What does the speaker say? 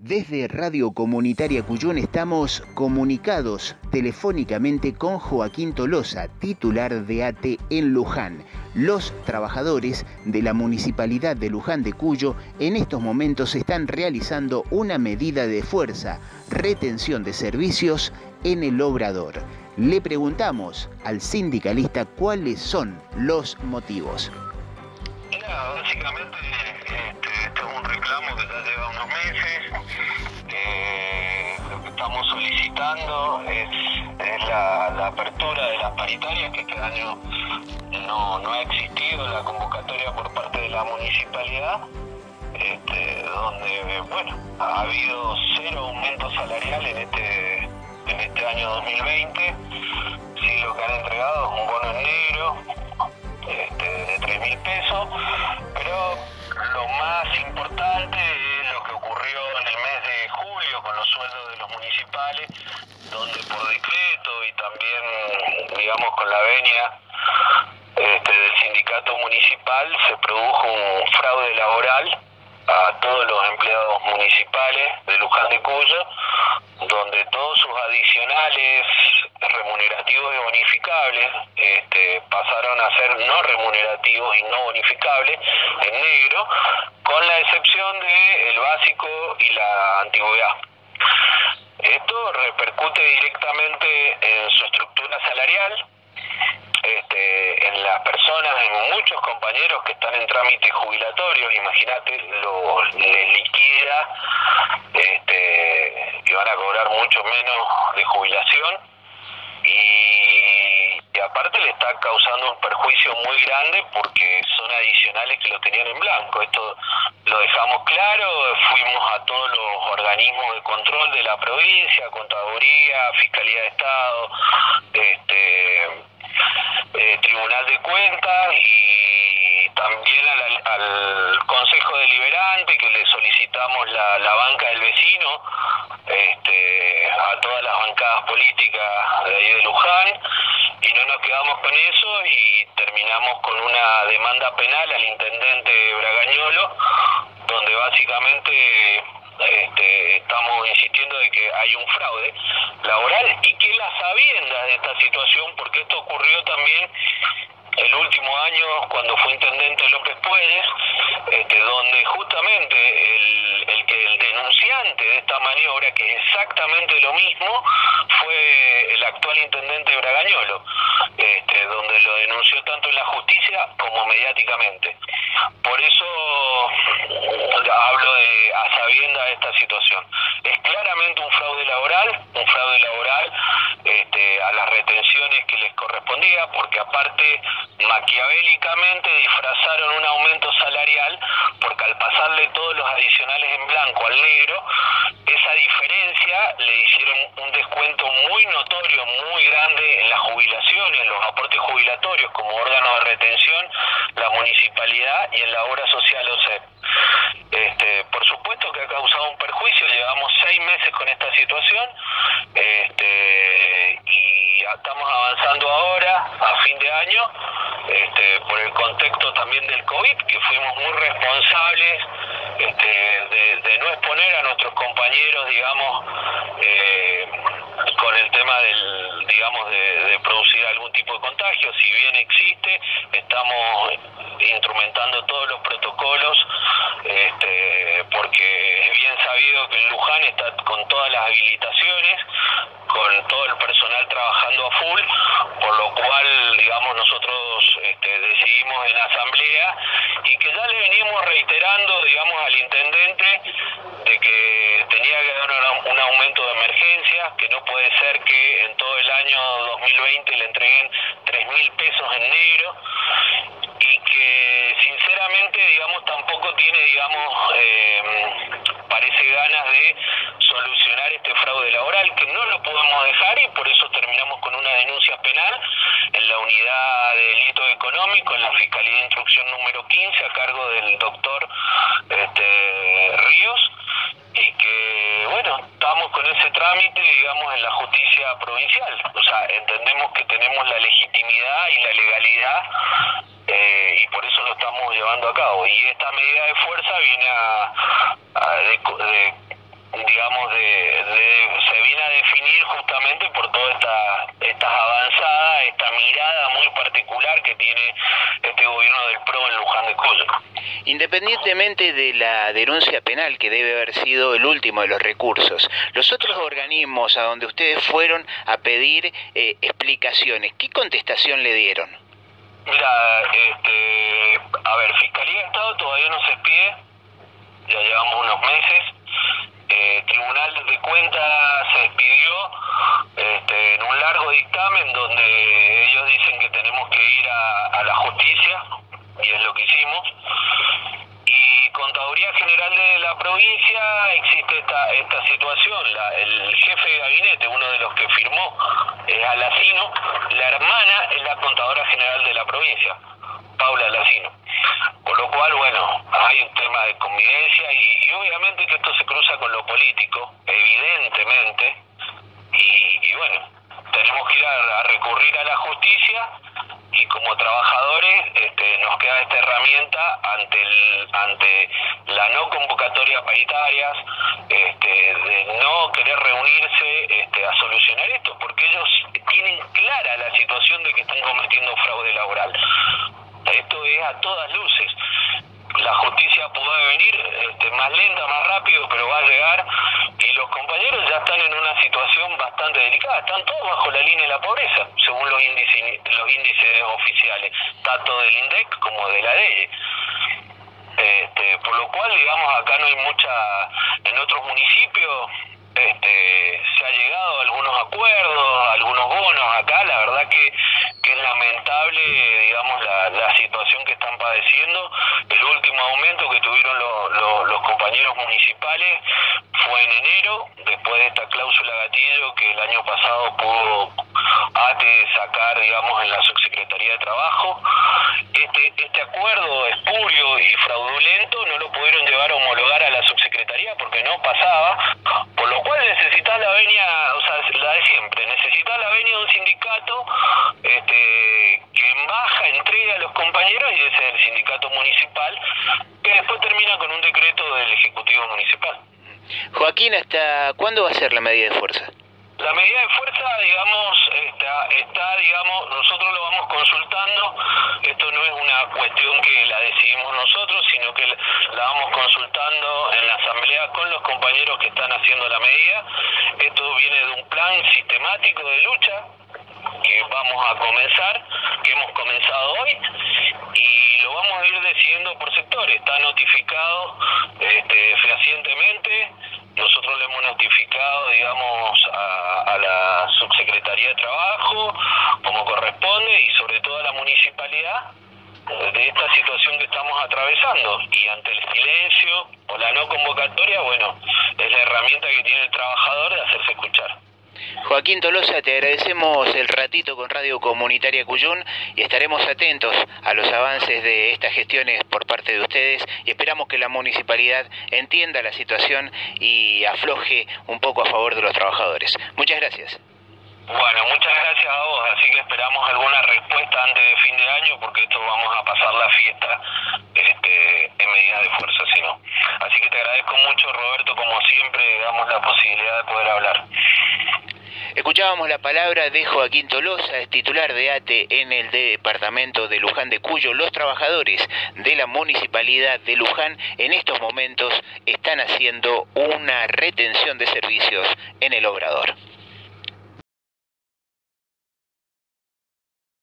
Desde Radio Comunitaria Cuyón estamos comunicados telefónicamente con Joaquín Tolosa, titular de ATE en Luján. Los trabajadores de la Municipalidad de Luján de Cuyo en estos momentos están realizando una medida de fuerza, retención de servicios en el obrador. Le preguntamos al sindicalista cuáles son los motivos. básicamente este, que ya lleva unos meses estamos solicitando es, la, apertura de las paritarias, que este año no, ha existido la convocatoria por parte de la municipalidad, este, donde bueno ha habido cero aumento salarial en este, en este año 2020. Sí, lo que han entregado es un bono en negro este, de 3 mil pesos, donde por decreto y también, digamos, con la venia este, del sindicato municipal se produjo un fraude laboral a todos los empleados municipales de Luján de Cuyo, donde todos sus adicionales remunerativos y bonificables este, pasaron a ser no remunerativos y no bonificables en negro, con la excepción de el básico y la antigüedad. Esto repercute directamente en su estructura salarial, este, en las personas, en muchos compañeros que están en trámites jubilatorios, imagínate, les liquida este, van a cobrar mucho menos de jubilación y, aparte le está causando un perjuicio muy grande porque son adicionales que lo tenían en blanco. Esto lo dejamos claro, fuimos a todos los organismos de control de la provincia, Contaduría, Fiscalía de Estado, este, eh, Tribunal de Cuentas y también al, Consejo Deliberante que le solicitamos la, la banca del vecino este, a todas las bancadas políticas de ahí de Luján y no nos quedamos con eso y terminamos con una demanda penal al intendente Bragañolo donde básicamente este, estamos insistiendo de que hay un fraude laboral y que la sabiendas de esta situación, porque esto ocurrió también el último año cuando fue intendente López Puedes, este, donde justamente el, el, denunciante de esta maniobra, que es exactamente lo mismo, fue el actual intendente Bragañolo, este, donde lo denunció tanto en la justicia como mediáticamente. Por eso hablo de a sabienda de esta situación. Es claramente un fraude laboral, un fraude laboral este, a las retenciones que les correspondía, porque aparte maquiavélicamente disfrazaron un aumento salarial, porque al pasarle todos los adicionales en blanco al negro, esa diferencia le hicieron un descuento muy notorio, muy grande en las jubilaciones, en los aportes jubilatorios como órgano de retención, la municipalidad y en la obra social OCE. Este, por supuesto que ha causado un perjuicio, llevamos seis meses con esta situación este, y estamos avanzando ahora, a fin de año, este, por el contexto también del COVID, que fuimos muy responsables este, de, no exponer a nuestros compañeros, digamos, eh, con el tema del, digamos, de, producir algún tipo de contagio. Si bien existe, estamos instrumentando todos los protocolos, este, porque es bien sabido que en Luján está con todas las habilitaciones, con todo el personal trabajando a full, por lo cual, digamos, nosotros decidimos en asamblea y que ya le venimos reiterando, digamos, al intendente de que tenía que dar un aumento de emergencia, que no puede ser que en todo el año 2020 le entreguen 3 mil pesos en negro y que sinceramente, digamos, tampoco tiene, digamos, eh, parece ganas de solucionar este fraude laboral, que no lo podemos dejar y por eso terminamos con una denuncia penal en la unidad de delito económico, en la Fiscalía de Instrucción número 15, a cargo del doctor este, Ríos, y que, bueno, estamos con ese trámite, digamos, en la justicia provincial. O sea, entendemos que tenemos la legitimidad y la legalidad eh, y por eso lo estamos llevando a cabo. Y esta medida de fuerza viene a, de, digamos, de, se viene a definir justamente por todas estas estas avanzadas, esta mirada muy particular que tiene este gobierno del PRO en Luján de Cuyo. Independientemente de la denuncia penal, que debe haber sido el último de los recursos, los otros organismos a donde ustedes fueron a pedir eh, explicaciones, ¿qué contestación le dieron? Mira, este, a ver, Fiscalía de Estado todavía no se pide, ya llevamos unos meses. Eh, Tribunal de Cuentas se despidió este, en un largo dictamen donde ellos dicen que tenemos que ir a la justicia, y es lo que hicimos. Y Contaduría General de la provincia existe esta, esta situación. el jefe de gabinete, uno de los que firmó, es Alacino. La hermana es la Contadora General de la provincia, Paula Alacino. Por lo cual, bueno, hay un tema de convivencia y, obviamente que esto se cruza con lo político, evidentemente. Y, bueno, tenemos que ir a recurrir a la justicia y como trabajadores este, nos queda esta herramienta ante la no convocatoria paritarias, este, de no querer reunirse este, a solucionar esto, porque ellos tienen clara la situación de que están cometiendo fraude laboral. Esto es a todas luces la justicia puede venir más lenta, más rápido, pero va a llegar y los compañeros ya están en una situación bastante delicada, están todos bajo la línea de la pobreza, según los índices, los índices oficiales, tanto del INDEC como de la DEE. Este, por lo cual, digamos, acá no hay mucha, en otros municipios este, se ha llegado a algunos acuerdos, algunos bonos acá, la verdad que, que es lamentable, digamos, la, la situación que están padeciendo. El último aumento que tuvieron los compañeros municipales fue en enero, después de esta cláusula gatillo que el año pasado pudo ATE sacar, digamos, en la subsecretaría de Trabajo. Este, este acuerdo espurio y fraudulento no lo pudieron llevar a homologar a la subsecretaría porque no pasaba, por lo cual necesita la venia, o sea, la de siempre, necesita la venia de un sindicato este, que en baja entrega a los compañeros y ese es el sindicato municipal, que después termina con un decreto del Ejecutivo Municipal. Joaquín, ¿hasta cuándo va a ser la medida de fuerza? La medida de fuerza, digamos, está, está, digamos, nosotros lo vamos consultando. Esto no es una cuestión que la decidimos nosotros, sino que la vamos consultando en la asamblea con los compañeros que están haciendo la medida. Esto viene de un plan sistemático de lucha que vamos a comenzar, que hemos comenzado hoy, y lo vamos a ir decidiendo por sectores. Está notificado este, fehacientemente, nosotros le hemos notificado, digamos, a, la Subsecretaría de Trabajo, como corresponde, y sobre todo a la municipalidad, de esta situación que estamos atravesando. Y ante el silencio o la no convocatoria, bueno, es la herramienta que tiene el trabajador de hacerse escuchar. Joaquín Tolosa, te agradecemos el ratito con Radio Comunitaria Cuyún y estaremos atentos a los avances de estas gestiones por parte de ustedes y esperamos que la municipalidad entienda la situación y afloje un poco a favor de los trabajadores. Muchas gracias. Bueno, muchas gracias a vos, así que esperamos alguna respuesta antes de fin de año porque esto vamos a pasar la fiesta este, en medida de fuerza, si no. Así que te agradezco mucho Roberto, como siempre, damos la posibilidad de poder hablar. Escuchábamos la palabra de Joaquín Tolosa, titular de ATE en el departamento de Luján de Cuyo. Los trabajadores de la municipalidad de Luján en estos momentos están haciendo una retención de servicios en el obrador.